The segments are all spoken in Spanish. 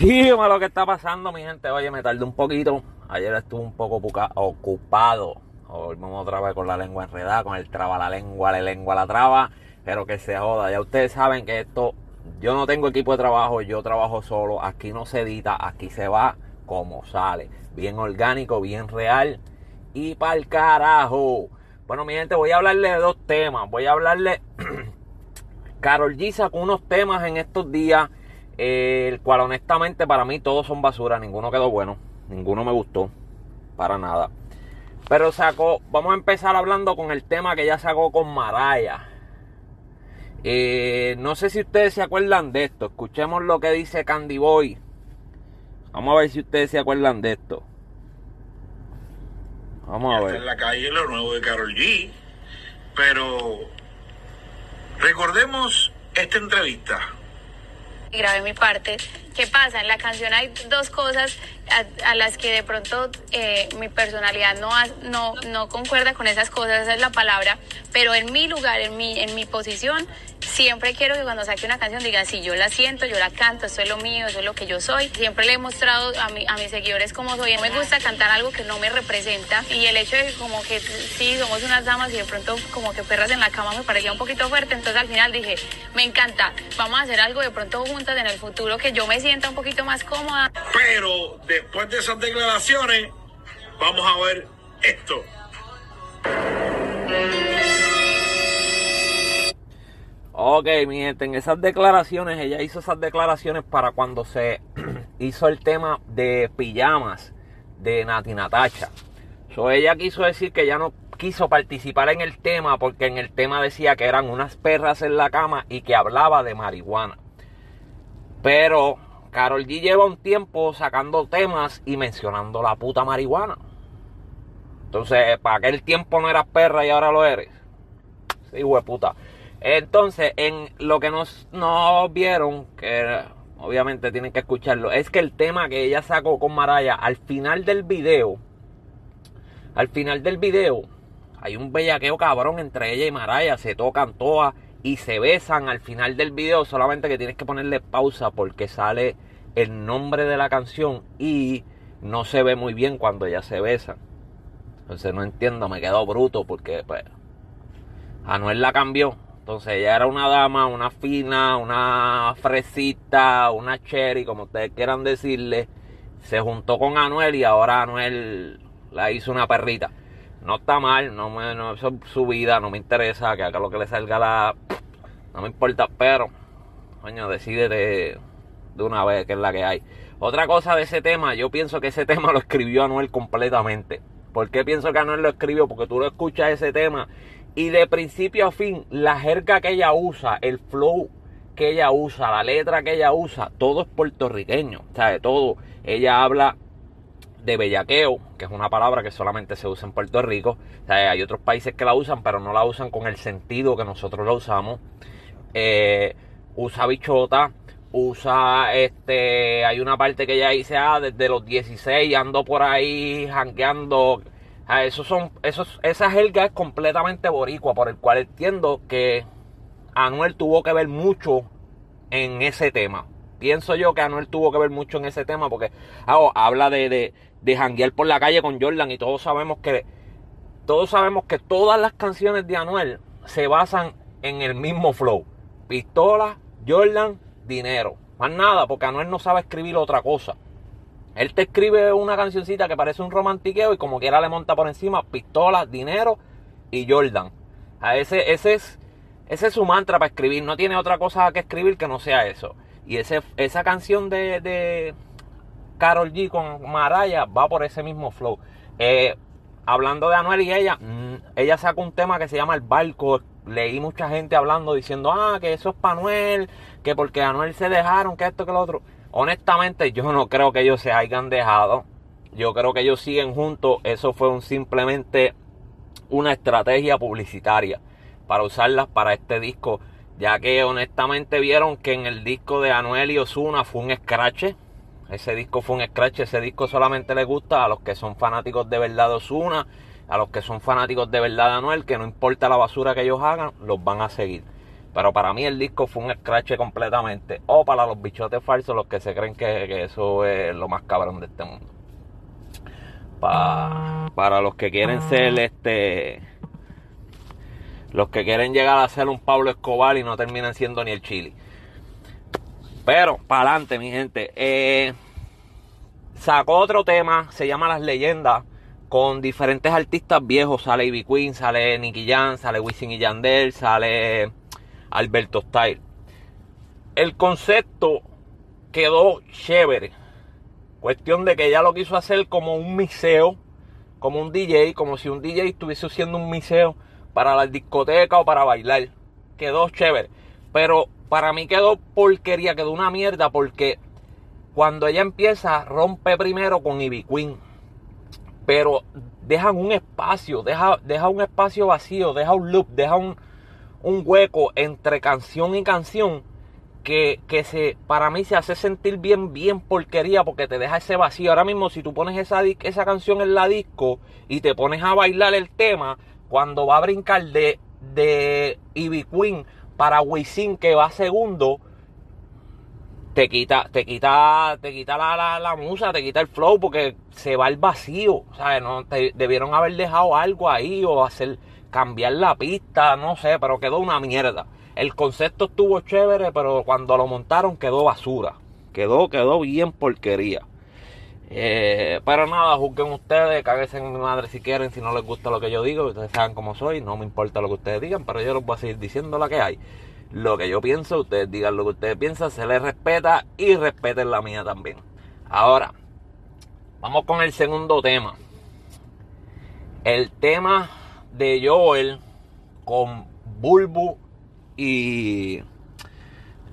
Dígame lo que está pasando, mi gente. Oye, me tardé un poquito. Ayer estuve un poco ocupado. Hoy vamos otra vez con la lengua enredada, con el traba la lengua, la lengua la traba. Pero que se joda. Ya ustedes saben que esto, yo no tengo equipo de trabajo, yo trabajo solo. Aquí no se edita, aquí se va como sale. Bien orgánico, bien real. Y para el carajo. Bueno, mi gente, voy a hablarle de dos temas. Voy a hablarle. Carol G sacó unos temas en estos días el cual honestamente para mí todos son basura, ninguno quedó bueno, ninguno me gustó, para nada. Pero sacó, vamos a empezar hablando con el tema que ya sacó con Maraya. Eh, no sé si ustedes se acuerdan de esto, escuchemos lo que dice Candy Boy. Vamos a ver si ustedes se acuerdan de esto. Vamos a ver. En la calle lo nuevo de Carol G. Pero recordemos esta entrevista grabé mi parte. ¿Qué pasa? En la canción hay dos cosas a, las que de pronto eh, mi personalidad no, no, no concuerda con esas cosas, esa es la palabra, pero en mi lugar, en mi, en mi posición, siempre quiero que cuando saque una canción diga, sí, yo la siento, yo la canto, esto es lo mío, eso es lo que yo soy. Siempre le he mostrado a, mi, a mis seguidores cómo soy. No me gusta cantar algo que no me representa y el hecho de que como que sí, somos unas damas y de pronto como que perras en la cama me parecía un poquito fuerte, entonces al final dije, me encanta, vamos a hacer algo de pronto juntas en el futuro que yo me sienta un poquito más cómoda. Pero después de esas declaraciones, vamos a ver esto. Ok, mi gente, en esas declaraciones, ella hizo esas declaraciones para cuando se hizo el tema de pijamas de Nati Natacha. So, ella quiso decir que ya no quiso participar en el tema porque en el tema decía que eran unas perras en la cama y que hablaba de marihuana. Pero Carol G lleva un tiempo sacando temas y mencionando la puta marihuana. Entonces, ¿para aquel tiempo no eras perra y ahora lo eres? Sí, puta. Entonces, en lo que nos, vieron, que obviamente tienen que escucharlo, es que el tema que ella sacó con Maraya al final del video, al final del video, hay un bellaqueo cabrón entre ella y Maraya, se tocan todas y se besan al final del video, solamente que tienes que ponerle pausa porque sale el nombre de la canción y no se ve muy bien cuando ella se besan. Entonces no entiendo, me quedo bruto porque pues Anuel la cambió entonces ella era una dama, una fina, una fresita, una cherry, como ustedes quieran decirle. Se juntó con Anuel y ahora Anuel la hizo una perrita. No está mal, no me, es su vida, no me interesa, que haga lo que le salga la... No me importa, pero, coño, decide de, de una vez, que es la que hay. Otra cosa de ese tema, yo pienso que ese tema lo escribió Anuel completamente. ¿Por qué pienso que Anuel lo escribió? Porque tú lo escuchas ese tema y de principio a fin, la jerga que ella usa, el flow que ella usa, la letra que ella usa, todo es puertorriqueño. O sea, de todo. Ella habla de bellaqueo, que es una palabra que solamente se usa en Puerto Rico. O sea, hay otros países que la usan, pero no la usan con el sentido que nosotros la usamos. Eh, usa bichota, usa este. Hay una parte que ella dice, ah, desde los 16 ando por ahí jangueando Ah, esos son, esa jerga es completamente boricua, por el cual entiendo que Anuel tuvo que ver mucho en ese tema. Pienso yo que Anuel tuvo que ver mucho en ese tema porque ah, habla de, de, de janguear por la calle con Jordan y todos sabemos que todos sabemos que todas las canciones de Anuel se basan en el mismo flow. Pistola, Jordan, dinero. Más nada, porque Anuel no sabe escribir otra cosa. Él te escribe una cancioncita que parece un romantiqueo y como quiera le monta por encima pistolas, dinero y Jordan. A ese, ese, es, ese es su mantra para escribir. No tiene otra cosa que escribir que no sea eso. Y ese, esa canción de, de Carol G con Maraya va por ese mismo flow. Eh, hablando de Anuel y ella, mm, ella sacó un tema que se llama El Barco. Leí mucha gente hablando diciendo, ah, que eso es para Anuel, que porque Anuel se dejaron, que esto, que lo otro. Honestamente, yo no creo que ellos se hayan dejado. Yo creo que ellos siguen juntos. Eso fue un, simplemente una estrategia publicitaria para usarlas para este disco. Ya que honestamente vieron que en el disco de Anuel y Osuna fue un scratch. Ese disco fue un scratch. Ese disco solamente le gusta a los que son fanáticos de verdad de Osuna. A los que son fanáticos de verdad de Anuel. Que no importa la basura que ellos hagan, los van a seguir. Pero para mí el disco fue un scratch completamente. O para los bichotes falsos, los que se creen que, eso es lo más cabrón de este mundo. para los que quieren ser este. Los que quieren llegar a ser un Pablo Escobar y no terminan siendo ni el Chili. Pero, para adelante, mi gente. Eh, sacó otro tema, se llama Las Leyendas, con diferentes artistas viejos. Sale Ivy Queen, sale Nicky Jan, sale Wisin y Yandel, sale Alberto Style. El concepto quedó chévere. Cuestión de que ella lo quiso hacer como un miseo, como un DJ, como si un DJ estuviese haciendo un miseo para la discoteca o para bailar. Quedó chévere. Pero para mí quedó porquería, quedó una mierda porque cuando ella empieza rompe primero con Ivy Queen. Pero dejan un espacio, deja, deja un espacio vacío, deja un loop, deja un, un hueco entre canción y canción que, que, se, para mí se hace sentir bien, bien porquería porque te deja ese vacío. Ahora mismo si tú pones esa, esa canción en la disco y te pones a bailar el tema, cuando va a brincar de, de Ivy Queen para Wisin que va segundo, te quita, te quita, te quita la, la, musa, te quita el flow porque se va el vacío. ¿sabes? No, debieron haber dejado algo ahí o hacer cambiar la pista, no sé, pero quedó una mierda. El concepto estuvo chévere, pero cuando lo montaron quedó basura. Quedó, quedó bien porquería. Eh, pero nada, juzguen ustedes, cáguense en mi madre si quieren, si no les gusta lo que yo digo, ustedes saben cómo soy, no me importa lo que ustedes digan, pero yo les voy a seguir diciendo lo que hay. Lo que yo pienso, ustedes digan lo que ustedes piensan, se les respeta y respeten la mía también. Ahora, vamos con el segundo tema. El tema de Joel con Bulbu y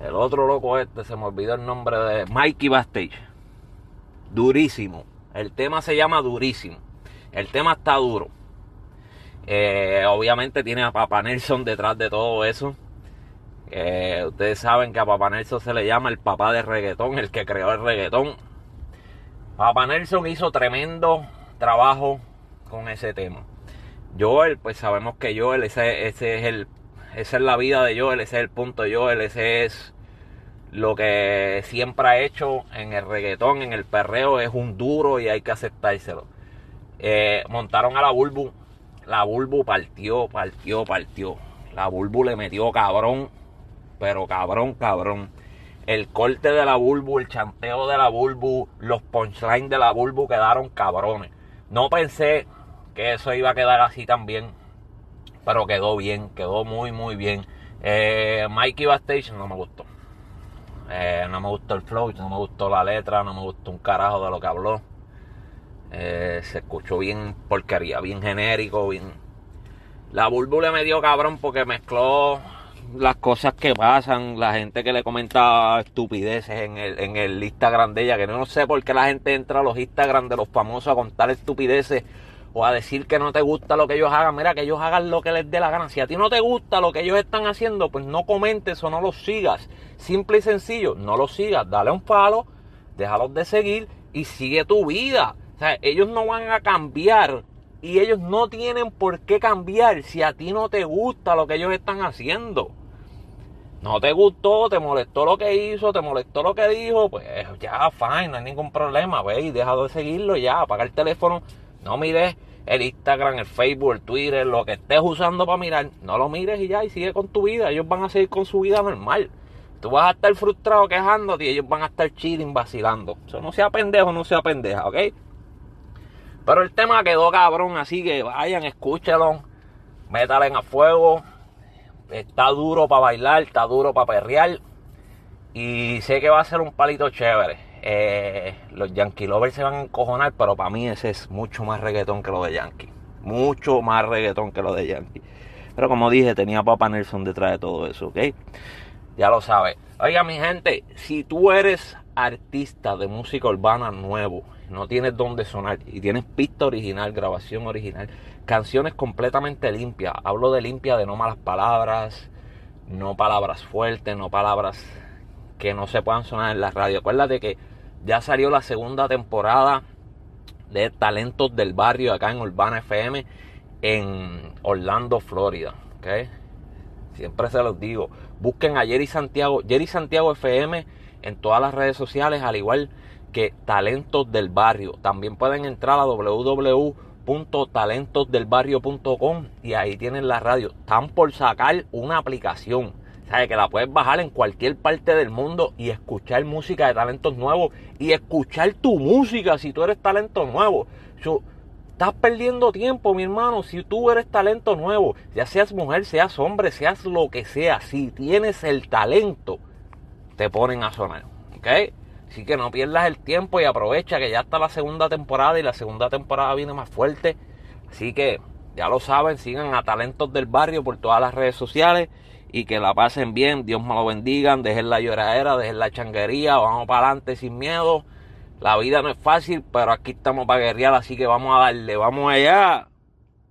el otro loco este, se me olvidó el nombre de Mikey Bastage. Durísimo. El tema se llama Durísimo. El tema está duro. Eh, obviamente tiene a Papa Nelson detrás de todo eso. Eh, ustedes saben que a Papa Nelson se le llama el papá de reggaetón, el que creó el reggaetón. Papa Nelson hizo tremendo trabajo con ese tema. Joel, pues sabemos que Joel, ese, ese es el, esa es la vida de Joel, ese es el punto de Joel, ese es lo que siempre ha hecho en el reggaetón, en el perreo, es un duro y hay que aceptárselo. Eh, montaron a la Bulbu, la Bulbu partió, partió, partió. La Bulbu le metió cabrón, pero cabrón, cabrón. El corte de la Bulbu, el chanteo de la Bulbu, los punchlines de la Bulbu quedaron cabrones. No pensé que eso iba a quedar así también, pero quedó bien, quedó muy, muy bien. Eh, Mikey Bastage no me gustó. Eh, no me gustó el flow, no me gustó la letra, no me gustó un carajo de lo que habló. Eh, se escuchó bien porquería, bien genérico, bien. La Bulbu le me dio cabrón porque mezcló las cosas que pasan, la gente que le comenta estupideces en el, en el Instagram de ella, que no sé por qué la gente entra a los Instagram de los famosos a contar estupideces o a decir que no te gusta lo que ellos hagan. Mira, que ellos hagan lo que les dé la gana. Si a ti no te gusta lo que ellos están haciendo, pues no comentes o no los sigas. Simple y sencillo, no los sigas. Dale un palo, déjalos de seguir y sigue tu vida. O sea, ellos no van a cambiar y ellos no tienen por qué cambiar si a ti no te gusta lo que ellos están haciendo. No te gustó, te molestó lo que hizo, te molestó lo que dijo, pues ya, fine, no hay ningún problema, ve y deja de seguirlo ya, apaga el teléfono no mires el Instagram, el Facebook, el Twitter, lo que estés usando para mirar. No lo mires y ya, y sigue con tu vida. Ellos van a seguir con su vida normal. Tú vas a estar frustrado quejándote y ellos van a estar chilling, vacilando. Eso no sea pendejo, no sea pendeja, ¿ok? Pero el tema quedó cabrón, así que vayan, escúchelo. Métale a fuego. Está duro para bailar, está duro para perrear. Y sé que va a ser un palito chévere. Eh, los Yankee Lovers se van a encojonar, pero para mí ese es mucho más reggaetón que lo de Yankee. Mucho más reggaetón que lo de Yankee. Pero como dije, tenía Papa Nelson detrás de todo eso, ¿ok? Ya lo sabes. Oiga, mi gente, si tú eres artista de música urbana nuevo, no tienes dónde sonar y tienes pista original, grabación original, canciones completamente limpias. Hablo de limpia de no malas palabras, no palabras fuertes, no palabras que no se puedan sonar en la radio. Acuérdate que ya salió la segunda temporada de Talentos del Barrio acá en Urbana FM en Orlando, Florida. ¿okay? Siempre se los digo. Busquen a Jerry Santiago, Jerry Santiago FM en todas las redes sociales, al igual que Talentos del Barrio. También pueden entrar a www.talentosdelbarrio.com y ahí tienen la radio. Están por sacar una aplicación. ¿Sabes? Que la puedes bajar en cualquier parte del mundo y escuchar música de talentos nuevos y escuchar tu música si tú eres talento nuevo. estás perdiendo tiempo, mi hermano, si tú eres talento nuevo, ya seas mujer, seas hombre, seas lo que sea, si tienes el talento, te ponen a sonar. ¿Ok? Así que no pierdas el tiempo y aprovecha que ya está la segunda temporada y la segunda temporada viene más fuerte. Así que ya lo saben, sigan a Talentos del Barrio por todas las redes sociales y que la pasen bien. Dios me lo bendiga. Dejen la lloradera, dejen la changuería. Vamos para adelante sin miedo. La vida no es fácil, pero aquí estamos para guerrear, así que vamos a darle. Vamos allá.